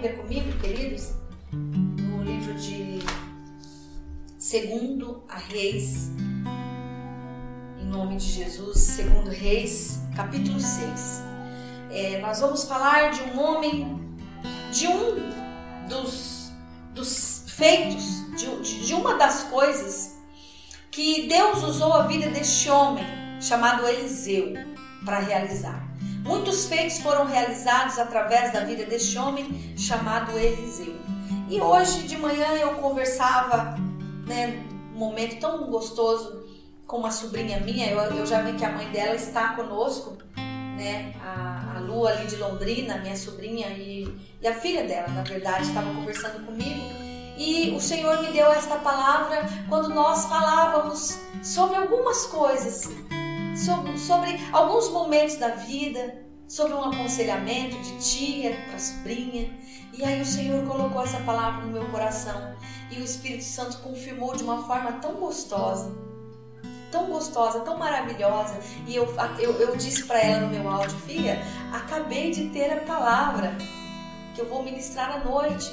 Bíblia comigo, queridos? No livro de Segundo a Reis, em nome de Jesus, Segundo Reis, capítulo 6. É, nós vamos falar de um homem, de um dos, dos feitos, de, de uma das coisas que Deus usou a vida deste homem, chamado Eliseu, para realizar. Muitos feitos foram realizados através da vida deste homem chamado Eliseu. E hoje de manhã eu conversava, né, um momento tão gostoso com uma sobrinha minha. Eu, eu já vi que a mãe dela está conosco, né, a, a Lu ali de Londrina, minha sobrinha e, e a filha dela, na verdade, estava conversando comigo. E o Senhor me deu esta palavra quando nós falávamos sobre algumas coisas sobre, sobre alguns momentos da vida, sobre um aconselhamento de tia para sobrinha. E aí o Senhor colocou essa palavra no meu coração e o Espírito Santo confirmou de uma forma tão gostosa, tão gostosa, tão maravilhosa. E eu, eu, eu disse para ela no meu áudio, filha, acabei de ter a palavra que eu vou ministrar à noite.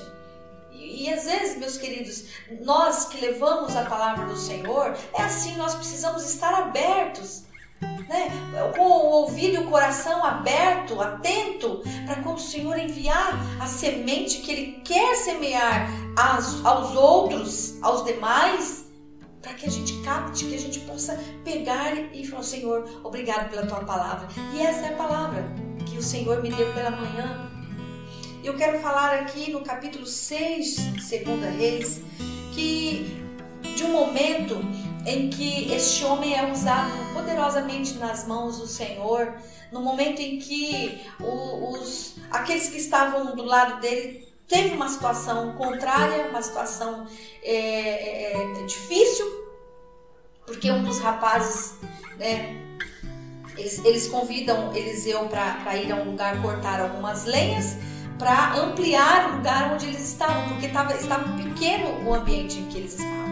E, e às vezes, meus queridos, nós que levamos a palavra do Senhor, é assim, nós precisamos estar abertos né? com o ouvido e o coração aberto, atento, para quando o Senhor enviar a semente que Ele quer semear aos, aos outros, aos demais, para que a gente capte, que a gente possa pegar e falar: Senhor, obrigado pela tua palavra. E essa é a palavra que o Senhor me deu pela manhã. Eu quero falar aqui no capítulo 6 de 2 Reis que de um momento em que este homem é usado poderosamente nas mãos do Senhor, no momento em que os, aqueles que estavam do lado dele teve uma situação contrária, uma situação é, é, é difícil, porque um dos rapazes, né, eles, eles convidam Eliseu para ir a um lugar cortar algumas lenhas para ampliar o lugar onde eles estavam, porque tava, estava pequeno o ambiente em que eles estavam.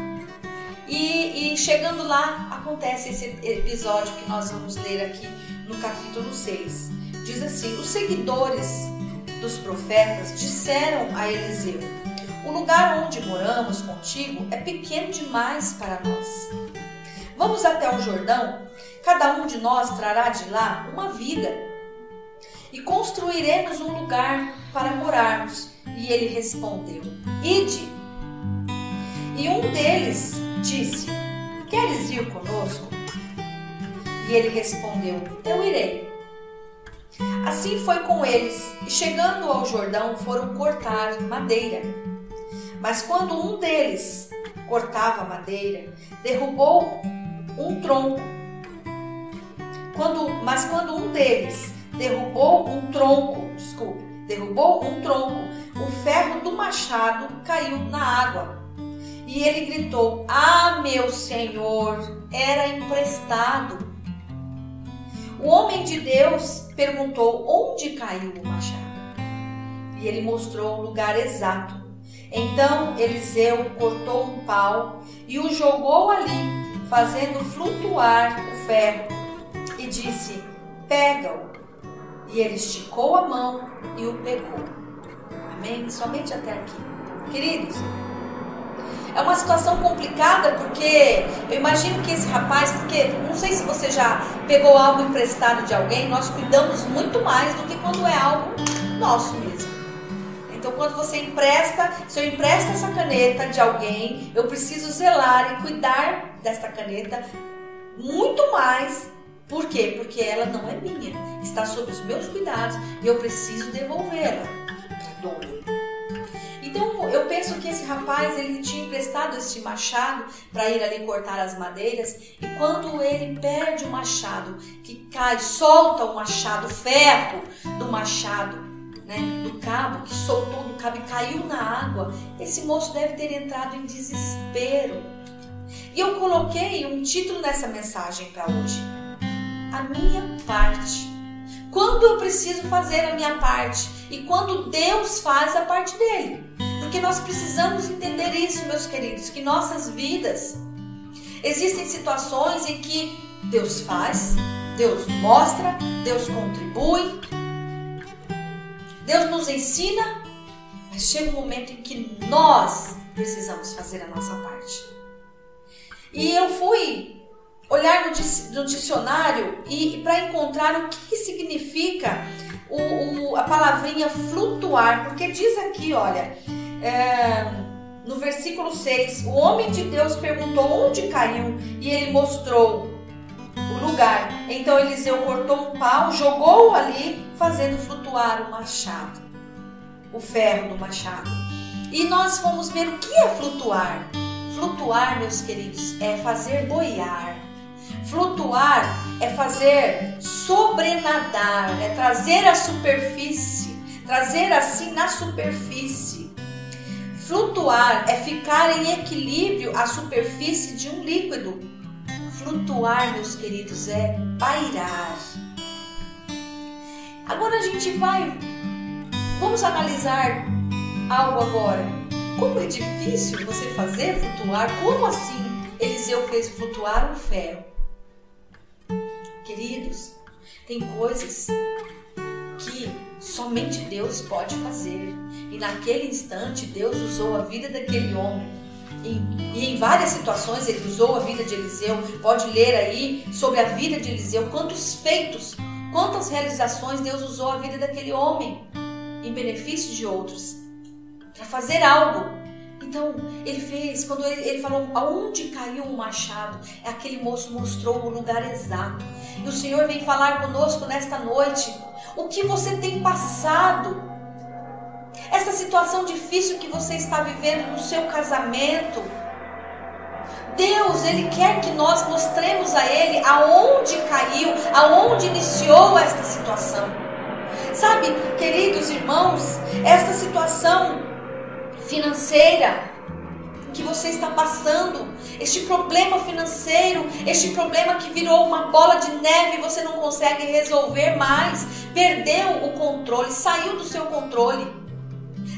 E, e, chegando lá, acontece esse episódio que nós vamos ler aqui no capítulo 6. Diz assim: Os seguidores dos profetas disseram a Eliseu: O lugar onde moramos contigo é pequeno demais para nós. Vamos até o Jordão, cada um de nós trará de lá uma viga e construiremos um lugar para morarmos. E ele respondeu: Ide. E um deles disse: Queres ir conosco? E ele respondeu: Eu irei. Assim foi com eles, e chegando ao Jordão foram cortar madeira. Mas quando um deles cortava madeira, derrubou um tronco. Quando, mas quando um deles derrubou um tronco, desculpe, derrubou um tronco, o ferro do machado caiu na água e ele gritou: Ah, meu senhor, era emprestado. O homem de Deus perguntou: Onde caiu o machado? E ele mostrou o lugar exato. Então Eliseu cortou um pau e o jogou ali, fazendo flutuar o ferro, e disse: Pega-o. E ele esticou a mão e o pegou. Amém? Somente até aqui. Queridos, é uma situação complicada porque eu imagino que esse rapaz, porque não sei se você já pegou algo emprestado de alguém, nós cuidamos muito mais do que quando é algo nosso mesmo. Então, quando você empresta, se eu empresto essa caneta de alguém, eu preciso zelar e cuidar desta caneta muito mais. Por quê? Porque ela não é minha, está sob os meus cuidados e eu preciso devolvê-la dono. Então eu penso que esse rapaz ele tinha emprestado esse machado para ir ali cortar as madeiras e quando ele perde o machado, que cai, solta o machado, ferro do machado, né, do cabo que soltou do cabo e caiu na água, esse moço deve ter entrado em desespero. E eu coloquei um título nessa mensagem para hoje: A minha parte. Quando eu preciso fazer a minha parte e quando Deus faz a parte dele. Porque nós precisamos entender isso, meus queridos, que nossas vidas existem situações em que Deus faz, Deus mostra, Deus contribui, Deus nos ensina, Mas chega um momento em que nós precisamos fazer a nossa parte. E eu fui olhar no, dicionário e, para encontrar o que, que significa o, o, a palavrinha flutuar, porque diz aqui, olha, é, no versículo 6, o homem de Deus perguntou onde caiu e ele mostrou o lugar. Então Eliseu cortou um pau, jogou ali, fazendo flutuar o machado, o ferro do machado. E nós fomos ver o que é flutuar. Flutuar, meus queridos, é fazer boiar. Flutuar é fazer sobrenadar, é trazer a superfície, trazer assim na superfície. Flutuar é ficar em equilíbrio à superfície de um líquido. Flutuar, meus queridos, é pairar. Agora a gente vai, vamos analisar algo agora. Como é difícil você fazer flutuar? Como assim Eliseu fez flutuar um ferro? Queridos, tem coisas que somente Deus pode fazer. E naquele instante, Deus usou a vida daquele homem. E, e em várias situações ele usou a vida de Eliseu. Pode ler aí sobre a vida de Eliseu, quantos feitos, quantas realizações Deus usou a vida daquele homem em benefício de outros para fazer algo. Então, ele fez, quando ele, ele, falou aonde caiu o machado, é aquele moço mostrou o lugar exato. E o Senhor vem falar conosco nesta noite. O que você tem passado? Essa situação difícil que você está vivendo no seu casamento. Deus, Ele quer que nós mostremos a Ele aonde caiu, aonde iniciou esta situação. Sabe, queridos irmãos, esta situação financeira que você está passando, este problema financeiro, este problema que virou uma bola de neve e você não consegue resolver mais, perdeu o controle, saiu do seu controle.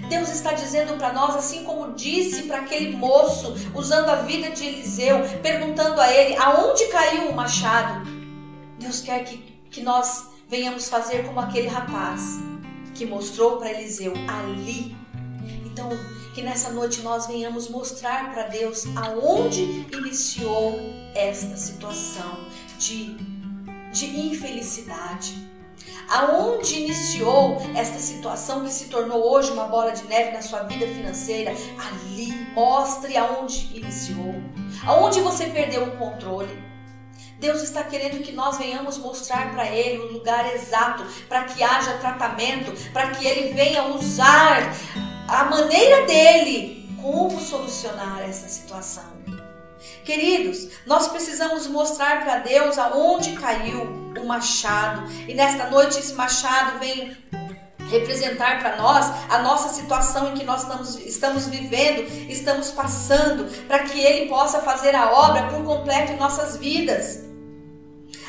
Deus está dizendo para nós, assim como disse para aquele moço, usando a vida de Eliseu, perguntando a ele aonde caiu o machado. Deus quer que, que nós venhamos fazer como aquele rapaz que mostrou para Eliseu ali. Então, que nessa noite nós venhamos mostrar para Deus aonde iniciou esta situação de, de infelicidade. Aonde iniciou esta situação que se tornou hoje uma bola de neve na sua vida financeira, ali mostre aonde iniciou. Aonde você perdeu o controle. Deus está querendo que nós venhamos mostrar para Ele o lugar exato, para que haja tratamento, para que Ele venha usar a maneira dele como solucionar essa situação. Queridos, nós precisamos mostrar para Deus aonde caiu o machado. E nesta noite esse machado vem representar para nós a nossa situação em que nós estamos, estamos vivendo, estamos passando, para que Ele possa fazer a obra por completo em nossas vidas.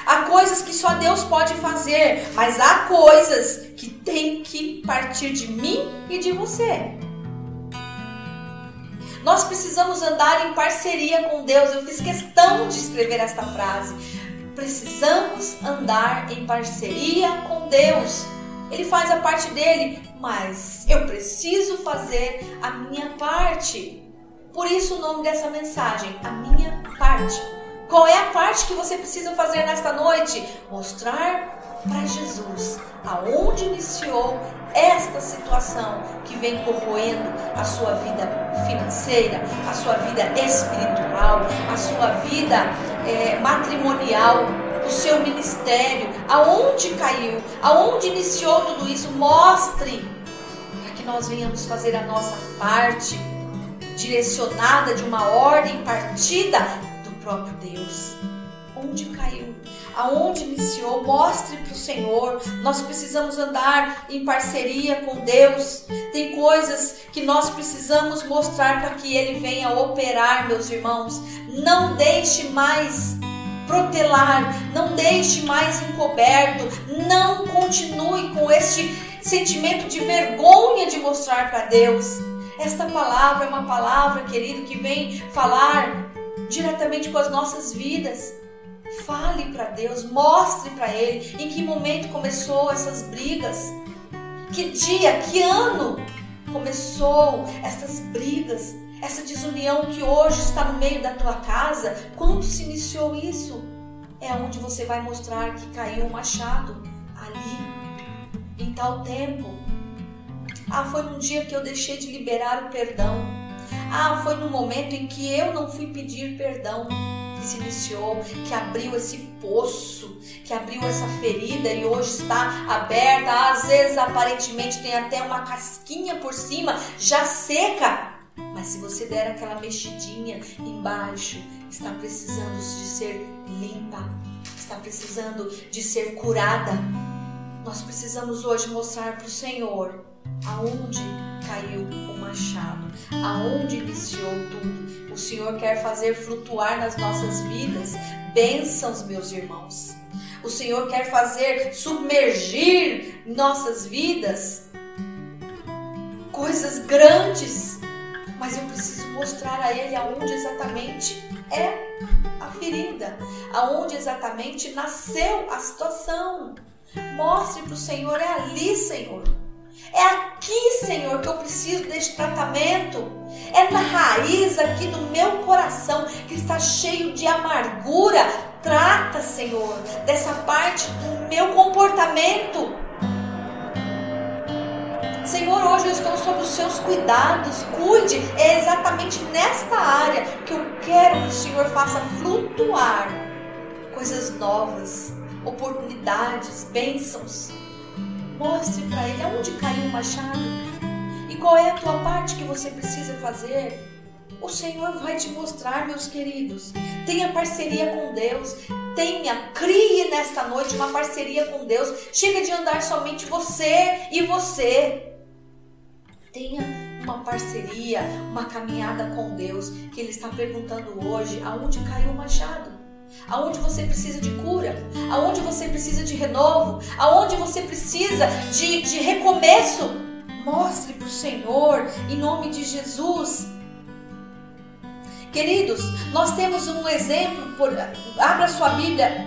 Há coisas que só Deus pode fazer, mas há coisas que tem que partir de mim e de você. Nós precisamos andar em parceria com Deus. Eu fiz questão de escrever esta frase. Precisamos andar em parceria com Deus. Ele faz a parte dele, mas eu preciso fazer a minha parte. Por isso o nome dessa mensagem, a minha parte. Qual é a parte que você precisa fazer nesta noite? Mostrar para Jesus aonde iniciou esta situação que vem corroendo a sua vida financeira, a sua vida espiritual, a sua vida é, matrimonial, o seu ministério, aonde caiu, aonde iniciou tudo isso, mostre para que nós venhamos fazer a nossa parte direcionada de uma ordem partida próprio Deus. Onde caiu? Aonde iniciou? Mostre para o Senhor. Nós precisamos andar em parceria com Deus. Tem coisas que nós precisamos mostrar para que Ele venha operar, meus irmãos. Não deixe mais protelar, não deixe mais encoberto, não continue com este sentimento de vergonha de mostrar para Deus. Esta palavra é uma palavra, querido, que vem falar diretamente com as nossas vidas. Fale para Deus, mostre para Ele em que momento começou essas brigas, que dia, que ano começou essas brigas, essa desunião que hoje está no meio da tua casa? Quando se iniciou isso? É onde você vai mostrar que caiu o machado ali, em tal tempo. Ah, foi num dia que eu deixei de liberar o perdão. Ah, foi no momento em que eu não fui pedir perdão que se iniciou, que abriu esse poço, que abriu essa ferida e hoje está aberta. Às vezes, aparentemente, tem até uma casquinha por cima, já seca. Mas se você der aquela mexidinha embaixo, está precisando de ser limpa, está precisando de ser curada. Nós precisamos hoje mostrar para o Senhor aonde caiu o machado, aonde iniciou tudo. O Senhor quer fazer flutuar nas nossas vidas bênçãos, meus irmãos. O Senhor quer fazer submergir nossas vidas coisas grandes, mas eu preciso mostrar a Ele aonde exatamente é a ferida, aonde exatamente nasceu a situação. Mostre para o Senhor, é ali, Senhor. É aqui, Senhor, que eu preciso deste tratamento. É na raiz aqui do meu coração que está cheio de amargura. Trata, Senhor, dessa parte do meu comportamento. Senhor, hoje eu estou sob os seus cuidados. Cuide, é exatamente nesta área que eu quero que o Senhor faça flutuar coisas novas, oportunidades, bênçãos. Mostre para ele aonde caiu o machado e qual é a tua parte que você precisa fazer. O Senhor vai te mostrar, meus queridos. Tenha parceria com Deus. Tenha, crie nesta noite uma parceria com Deus. Chega de andar somente você e você. Tenha uma parceria, uma caminhada com Deus, que Ele está perguntando hoje aonde caiu o machado aonde você precisa de cura, aonde você precisa de renovo, aonde você precisa de, de recomeço. Mostre para o Senhor, em nome de Jesus. Queridos, nós temos um exemplo, por, abra sua Bíblia,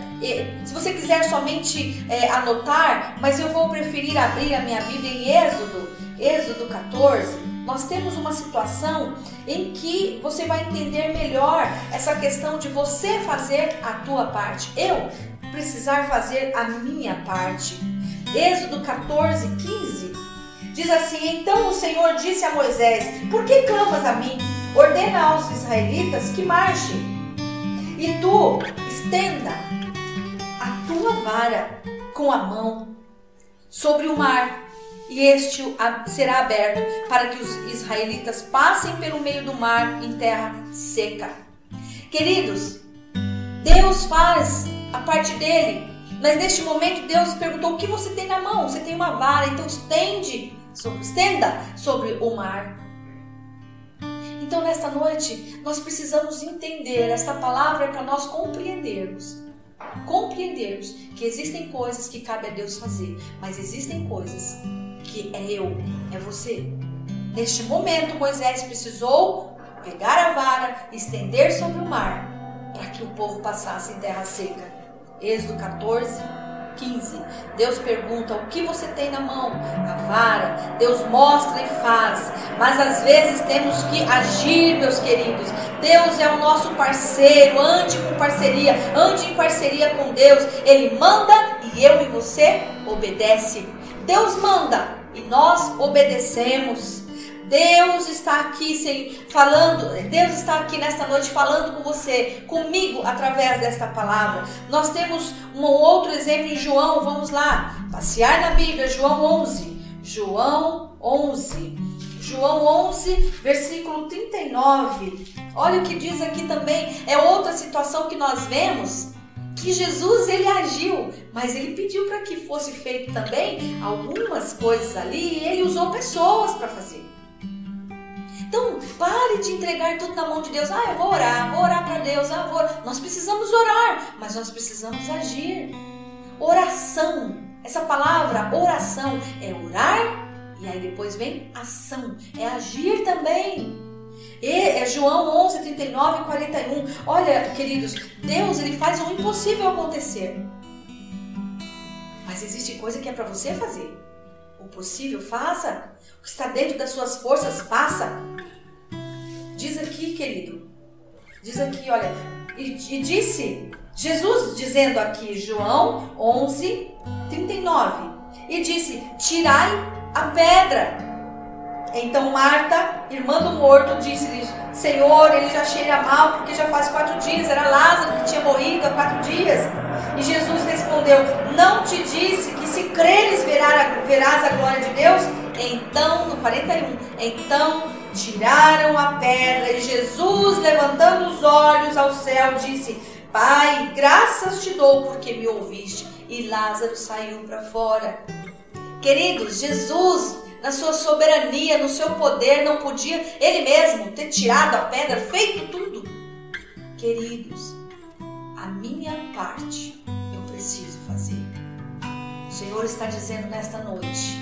se você quiser somente é, anotar, mas eu vou preferir abrir a minha Bíblia em Êxodo, Êxodo 14 nós temos uma situação em que você vai entender melhor essa questão de você fazer a tua parte. Eu precisar fazer a minha parte. Êxodo 14, 15 diz assim: Então o Senhor disse a Moisés: Por que clamas a mim? Ordena aos israelitas que marchem. E tu estenda a tua vara com a mão sobre o mar e este será aberto para que os israelitas passem pelo meio do mar em terra seca. Queridos, Deus faz a parte dele, mas neste momento Deus perguntou: o que você tem na mão? Você tem uma vara, então estende, estenda sobre o mar. Então, nesta noite, nós precisamos entender, esta palavra é para nós compreendermos. Compreendermos que existem coisas que cabe a Deus fazer, mas existem coisas que é eu, é você. Neste momento, Moisés precisou pegar a vara, estender sobre o mar, para que o povo passasse em terra seca. Êxodo 14, 15. Deus pergunta: O que você tem na mão? A vara. Deus mostra e faz. Mas às vezes temos que agir, meus queridos. Deus é o nosso parceiro. Ande com parceria. Ande em parceria com Deus. Ele manda e eu e você obedece. Deus manda e nós obedecemos. Deus está aqui sem, falando, Deus está aqui nesta noite falando com você, comigo, através desta palavra. Nós temos um outro exemplo em João, vamos lá, passear na Bíblia, João 11. João 11. João 11, versículo 39. Olha o que diz aqui também, é outra situação que nós vemos que Jesus ele agiu, mas ele pediu para que fosse feito também algumas coisas ali e ele usou pessoas para fazer. Então, pare de entregar tudo na mão de Deus. Ah, eu vou orar, vou orar para Deus. Ah, vou... Nós precisamos orar, mas nós precisamos agir. Oração. Essa palavra oração é orar e aí depois vem ação, é agir também. E é João 11, 39 e 41. Olha, queridos, Deus ele faz o impossível acontecer. Mas existe coisa que é para você fazer. o possível, faça. O que está dentro das suas forças, faça. Diz aqui, querido. Diz aqui, olha. E, e disse, Jesus dizendo aqui, João 11, 39. E disse: Tirai a pedra. Então Marta, irmã do morto, disse-lhe: Senhor, ele já cheira mal, porque já faz quatro dias. Era Lázaro que tinha morrido há quatro dias. E Jesus respondeu: Não te disse que se creres verás a glória de Deus? Então, no 41, então tiraram a pedra e Jesus, levantando os olhos ao céu, disse: Pai, graças te dou porque me ouviste. E Lázaro saiu para fora. Queridos, Jesus na sua soberania, no seu poder, não podia ele mesmo ter tirado a pedra, feito tudo. Queridos, a minha parte eu preciso fazer. O Senhor está dizendo nesta noite: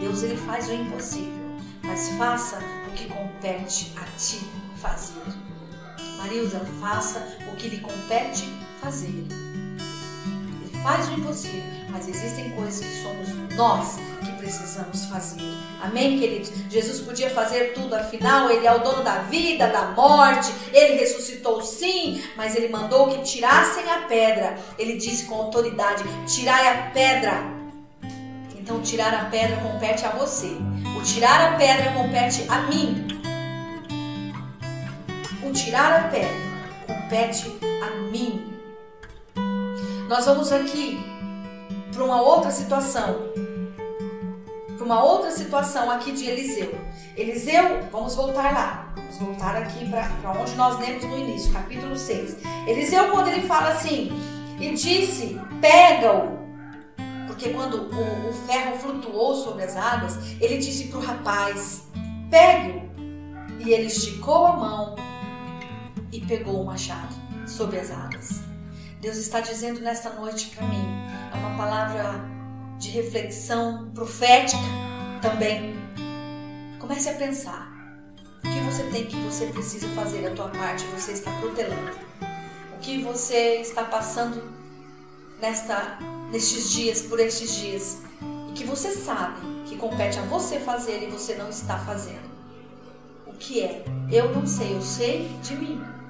Deus ele faz o impossível, mas faça o que compete a ti fazer. Marilza, faça o que lhe compete fazer. Ele faz o impossível, mas existem coisas que somos nós que precisamos fazer. Amém, queridos? Jesus podia fazer tudo, afinal, Ele é o dono da vida, da morte, Ele ressuscitou sim, mas Ele mandou que tirassem a pedra. Ele disse com autoridade: tirai a pedra. Então, tirar a pedra compete a você. O tirar a pedra compete a mim. O tirar a pedra compete a mim. Nós vamos aqui para uma outra situação para uma outra situação aqui de Eliseu. Eliseu, vamos voltar lá. Vamos voltar aqui para onde nós lemos no início, capítulo 6. Eliseu, quando ele fala assim, e disse: pega-o. Porque quando o, o, ferro flutuou sobre as águas, ele disse para o rapaz: pegue-o. E ele esticou a mão e pegou o machado sobre as águas. Deus está dizendo nesta noite para mim, é uma palavra de reflexão profética também. Comece a pensar. O que você tem que você precisa fazer a tua parte, você está protelando. O que você está passando nesta nestes dias, por estes dias, e que você sabe que compete a você fazer e você não está fazendo. O que é? Eu não sei, eu sei de mim.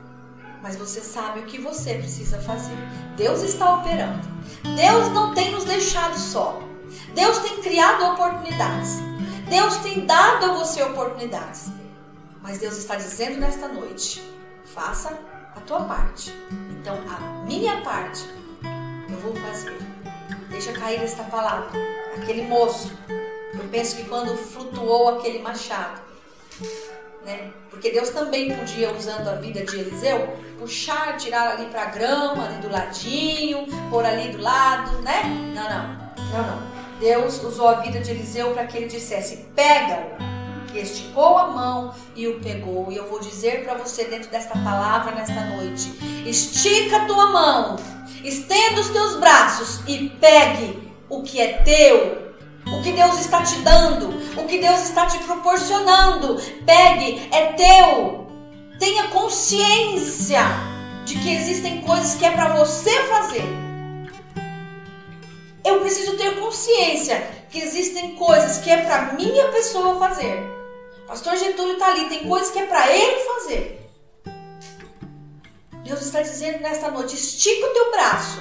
Mas você sabe o que você precisa fazer. Deus está operando. Deus não tem nos deixado só. Deus tem criado oportunidades. Deus tem dado a você oportunidades. Mas Deus está dizendo nesta noite: faça a tua parte. Então, a minha parte eu vou fazer. Deixa cair esta palavra. Aquele moço, eu penso que quando flutuou aquele machado, né? Porque Deus também podia, usando a vida de Eliseu, puxar, tirar ali para a grama, ali do ladinho, pôr ali do lado, né? Não, não, não, não. Deus usou a vida de Eliseu para que ele dissesse: pega-o. Esticou a mão e o pegou. E eu vou dizer para você, dentro desta palavra, nesta noite: estica a tua mão, estenda os teus braços e pegue o que é teu, o que Deus está te dando, o que Deus está te proporcionando. Pegue, é teu. Tenha consciência de que existem coisas que é para você fazer. Eu preciso ter consciência que existem coisas que é para minha pessoa fazer. Pastor Getúlio está ali, tem coisas que é para ele fazer. Deus está dizendo nesta noite: estica o teu braço,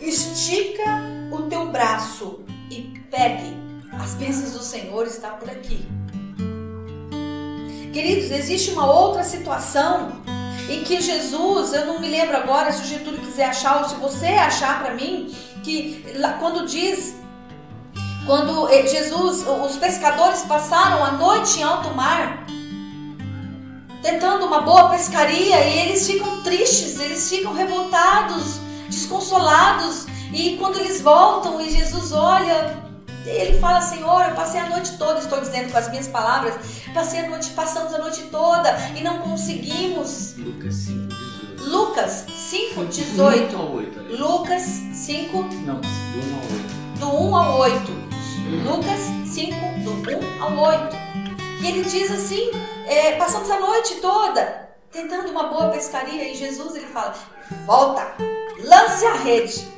estica o teu braço e pegue. As bênçãos do Senhor estão por aqui. Queridos, existe uma outra situação em que Jesus, eu não me lembro agora se o Getúlio quiser achar ou se você achar para mim, que quando diz quando eh, Jesus, os pescadores passaram a noite em alto mar, tentando uma boa pescaria, e eles ficam tristes, eles ficam revoltados, desconsolados, e quando eles voltam e Jesus olha, ele fala: Senhor, eu passei a noite toda, estou dizendo com as minhas palavras, passei a noite, passamos a noite toda e não conseguimos. Lucas 5, 18. Lucas 5, 18. 1 8, Lucas 5. Não, do 1 ao 8. Do 1 ao 8. Lucas 5, do 1 ao 8. E ele diz assim: é, passamos a noite toda tentando uma boa pescaria e Jesus ele fala: volta, lance a rede.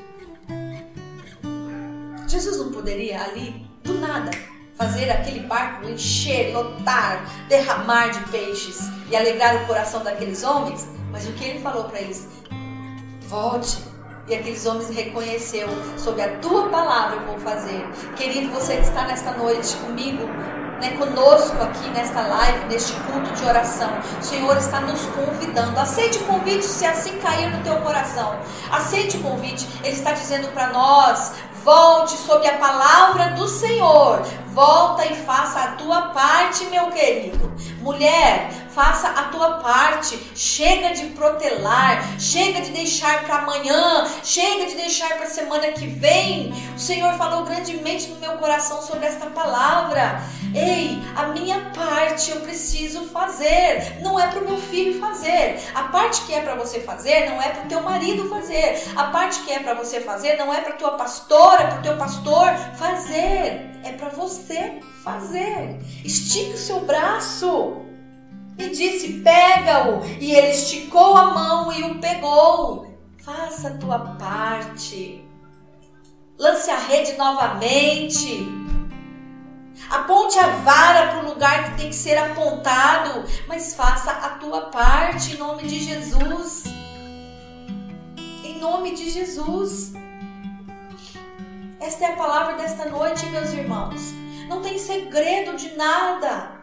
Jesus não poderia ali do nada, fazer aquele barco encher, lotar, derramar de peixes e alegrar o coração daqueles homens. Mas o que ele falou para eles? Volte. E aqueles homens reconheceu sobre a tua palavra eu vou fazer. Querido, você que está nesta noite comigo, né, conosco aqui nesta live, neste culto de oração. O Senhor está nos convidando. Aceite o convite se assim cair no teu coração. Aceite o convite. Ele está dizendo para nós: volte sobre a palavra do Senhor. Volta e faça a tua parte, meu querido. Mulher, faça a tua parte. Chega de protelar, chega de deixar para amanhã, chega de deixar para semana que vem. O Senhor falou grandemente no meu coração sobre esta palavra. Ei, a minha parte eu preciso fazer. Não é para o meu filho fazer. A parte que é para você fazer não é para o teu marido fazer. A parte que é para você fazer não é para tua pastora, para o teu pastor fazer. É para você fazer. Estique o seu braço. E disse: Pega-o. E ele esticou a mão e o pegou. Faça a tua parte. Lance a rede novamente. Aponte a vara para o lugar que tem que ser apontado, mas faça a tua parte em nome de Jesus. Em nome de Jesus. Esta é a palavra desta noite, meus irmãos. Não tem segredo de nada.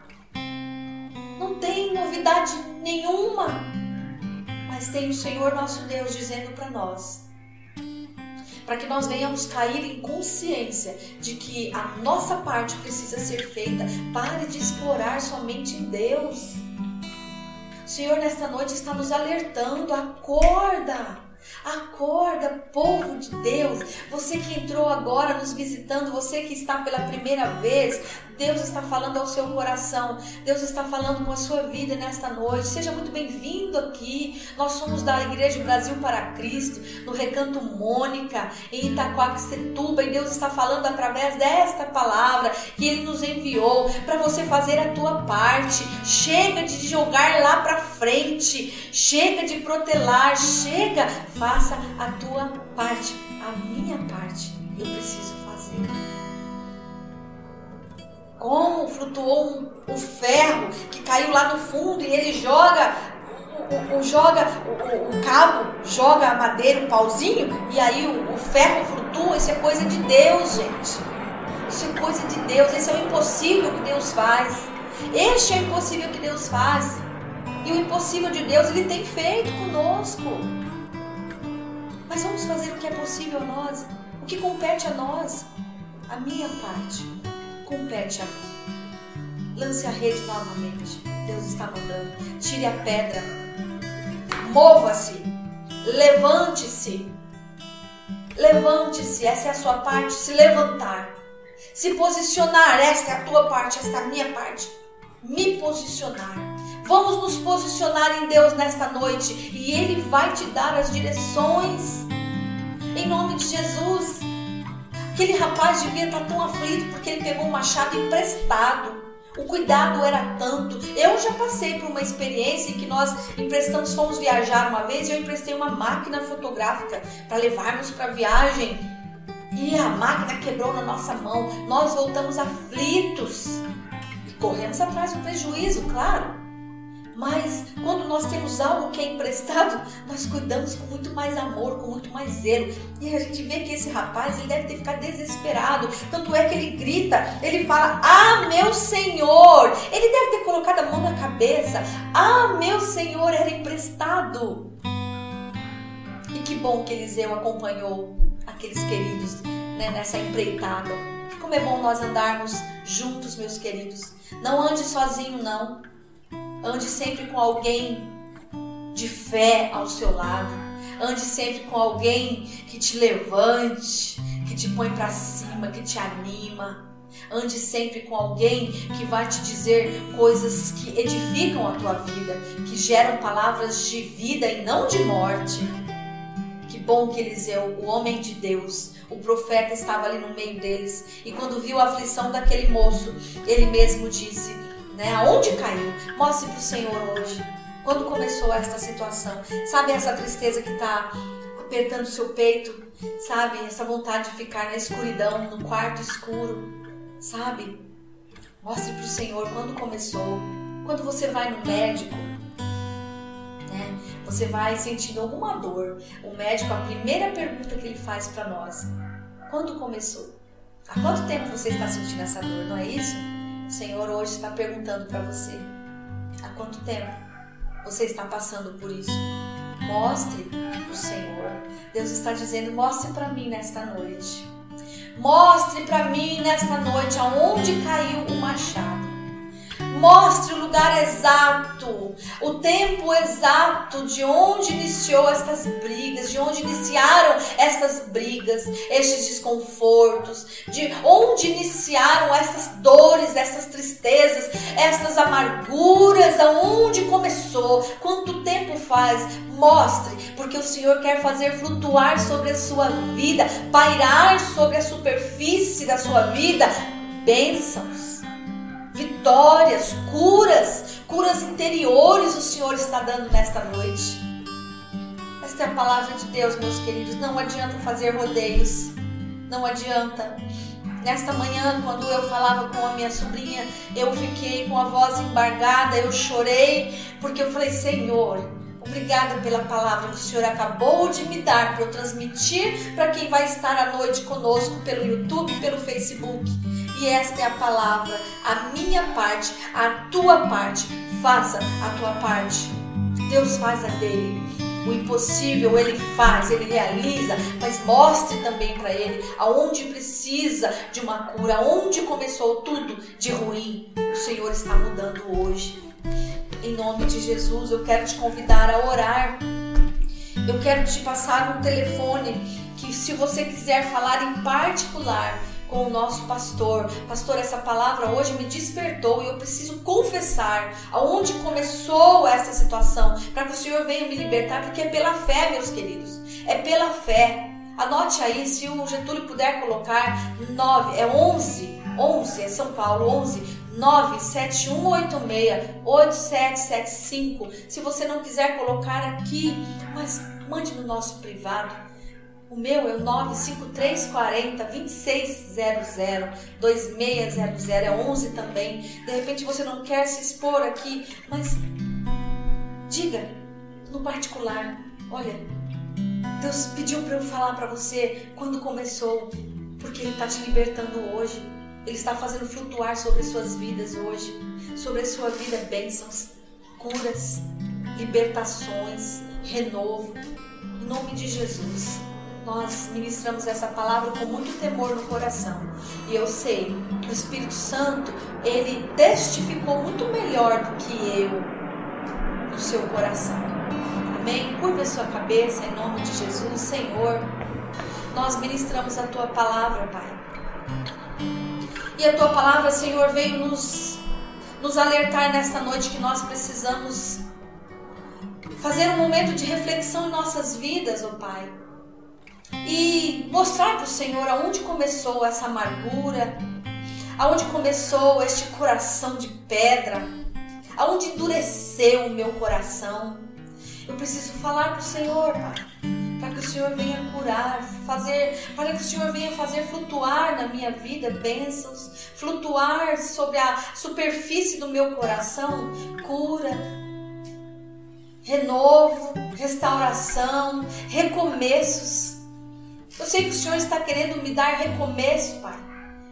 Não tem novidade nenhuma. Mas tem o Senhor nosso Deus dizendo para nós para que nós venhamos cair em consciência de que a nossa parte precisa ser feita. Pare de explorar somente Deus. O Senhor, nesta noite, está nos alertando: acorda. Acorda, povo de Deus. Você que entrou agora nos visitando, você que está pela primeira vez, Deus está falando ao seu coração. Deus está falando com a sua vida nesta noite. Seja muito bem-vindo aqui. Nós somos da Igreja Brasil para Cristo, no Recanto Mônica, em Itaquaquecetuba, e Deus está falando através desta palavra que ele nos enviou para você fazer a tua parte. Chega de jogar lá para frente. Chega de protelar, chega, faça a tua parte, a minha parte. Eu preciso fazer como flutuou um, um, ferro que caiu lá no fundo e ele joga o, o joga o, o, cabo, joga a madeira, o pauzinho e aí o, o ferro flutua. Isso é coisa de Deus, gente. Isso é coisa de Deus. Esse é o impossível que Deus faz. Este é o impossível que Deus faz. E o impossível de Deus ele tem feito conosco. Mas vamos fazer o que é possível a nós, o que compete a nós, a minha parte compete a mim. Lance a rede novamente. Deus está mandando. Tire a pedra. Mova-se. Levante-se. Levante-se. Essa é a sua parte. Se levantar. Se posicionar. Esta é a tua parte. Esta é a minha parte. Me posicionar. Vamos nos posicionar em Deus nesta noite e Ele vai te dar as direções. Em nome de Jesus. Aquele rapaz devia estar tão aflito porque ele pegou um machado emprestado. O cuidado era tanto. Eu já passei por uma experiência em que nós emprestamos, fomos viajar uma vez e eu emprestei uma máquina fotográfica para levarmos para viagem. E a máquina quebrou na nossa mão. Nós voltamos aflitos e corremos atrás do prejuízo, claro. Mas quando nós temos algo que é emprestado, nós cuidamos com muito mais amor, com muito mais zelo. E a gente vê que esse rapaz, ele deve ter ficado desesperado. Tanto é que ele grita, ele fala: Ah, meu Senhor! Ele deve ter colocado a mão na cabeça. Ah, meu Senhor, era emprestado. E que bom que Eliseu acompanhou aqueles queridos né, nessa empreitada. Como é bom nós andarmos juntos, meus queridos. Não ande sozinho, não. Ande sempre com alguém de fé ao seu lado. Ande sempre com alguém que te levante, que te põe para cima, que te anima. Ande sempre com alguém que vai te dizer coisas que edificam a tua vida, que geram palavras de vida e não de morte. Que bom que Eliseu, o homem de Deus, o profeta estava ali no meio deles e quando viu a aflição daquele moço, ele mesmo disse: né? Aonde caiu? Mostre para o Senhor hoje. Quando começou esta situação? Sabe essa tristeza que está apertando o seu peito? Sabe essa vontade de ficar na escuridão, no quarto escuro? Sabe? Mostre para o Senhor quando começou. Quando você vai no médico, né? Você vai sentindo alguma dor. O médico, a primeira pergunta que ele faz para nós: quando começou? Há quanto tempo você está sentindo essa dor? Não é isso? O Senhor hoje está perguntando para você: há quanto tempo você está passando por isso? Mostre para o Senhor. Deus está dizendo: mostre para mim nesta noite. Mostre para mim nesta noite aonde caiu o machado. Mostre o lugar exato, o tempo exato de onde iniciou estas brigas, de onde iniciaram estas brigas, estes desconfortos, de onde iniciaram essas dores, essas tristezas, essas amarguras, aonde começou, quanto tempo faz. Mostre, porque o Senhor quer fazer flutuar sobre a sua vida, pairar sobre a superfície da sua vida bênçãos vitórias, curas, curas interiores o Senhor está dando nesta noite. Esta é a palavra de Deus, meus queridos. Não adianta fazer rodeios. Não adianta. Nesta manhã, quando eu falava com a minha sobrinha, eu fiquei com a voz embargada, eu chorei, porque eu falei: Senhor, obrigada pela palavra que o Senhor acabou de me dar para eu transmitir para quem vai estar à noite conosco pelo YouTube, pelo Facebook. E esta é a palavra, a minha parte, a tua parte. Faça a tua parte. Deus faz a dele. O impossível ele faz, ele realiza, mas mostre também para ele aonde precisa de uma cura, aonde começou tudo de ruim. O Senhor está mudando hoje. Em nome de Jesus, eu quero te convidar a orar. Eu quero te passar um telefone que, se você quiser falar em particular, com o nosso pastor. Pastor, essa palavra hoje me despertou e eu preciso confessar aonde começou essa situação, para que o Senhor venha me libertar, porque é pela fé, meus queridos. É pela fé. Anote aí, se o Getúlio puder colocar, 9, é 11, 11, é São Paulo, 11, 97186-8775. Se você não quiser colocar aqui, mas mande no nosso privado. O meu é o 95340 2600 2600 é 11 também. De repente você não quer se expor aqui, mas diga no particular. Olha, Deus pediu para eu falar para você quando começou, porque Ele está te libertando hoje. Ele está fazendo flutuar sobre suas vidas hoje, sobre a sua vida bênçãos, curas, libertações, renovo. Em nome de Jesus nós ministramos essa palavra com muito temor no coração. E eu sei que o Espírito Santo, ele testificou muito melhor do que eu no seu coração. Amém? Curva a sua cabeça em nome de Jesus, Senhor. Nós ministramos a tua palavra, Pai. E a tua palavra, Senhor, veio nos, nos alertar nesta noite que nós precisamos fazer um momento de reflexão em nossas vidas, ó oh Pai e mostrar para o Senhor aonde começou essa amargura, aonde começou este coração de pedra, aonde endureceu o meu coração. Eu preciso falar para o Senhor, Pai, para que o Senhor venha curar, fazer, para que o Senhor venha fazer flutuar na minha vida bênçãos, flutuar sobre a superfície do meu coração cura, renovo, restauração, recomeços. Eu sei que o Senhor está querendo me dar recomeço, Pai.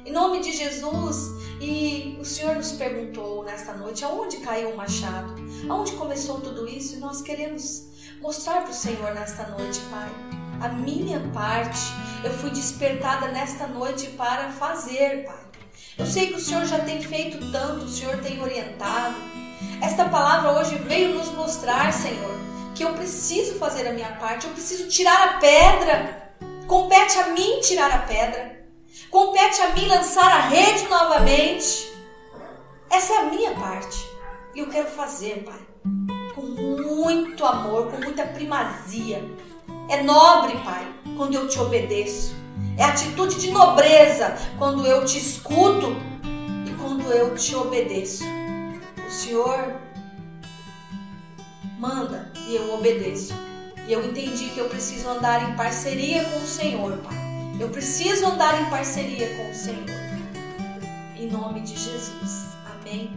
Em nome de Jesus. E o Senhor nos perguntou nesta noite aonde caiu o machado, aonde começou tudo isso. E nós queremos mostrar para o Senhor nesta noite, Pai, a minha parte. Eu fui despertada nesta noite para fazer, Pai. Eu sei que o Senhor já tem feito tanto, o Senhor tem orientado. Esta palavra hoje veio nos mostrar, Senhor, que eu preciso fazer a minha parte, eu preciso tirar a pedra Compete a mim tirar a pedra. Compete a mim lançar a rede novamente. Essa é a minha parte. E eu quero fazer, Pai, com muito amor, com muita primazia. É nobre, Pai, quando eu te obedeço. É atitude de nobreza quando eu te escuto e quando eu te obedeço. O Senhor manda e eu obedeço. E eu entendi que eu preciso andar em parceria com o Senhor, Pai. Eu preciso andar em parceria com o Senhor. em nome de Jesus. Amém.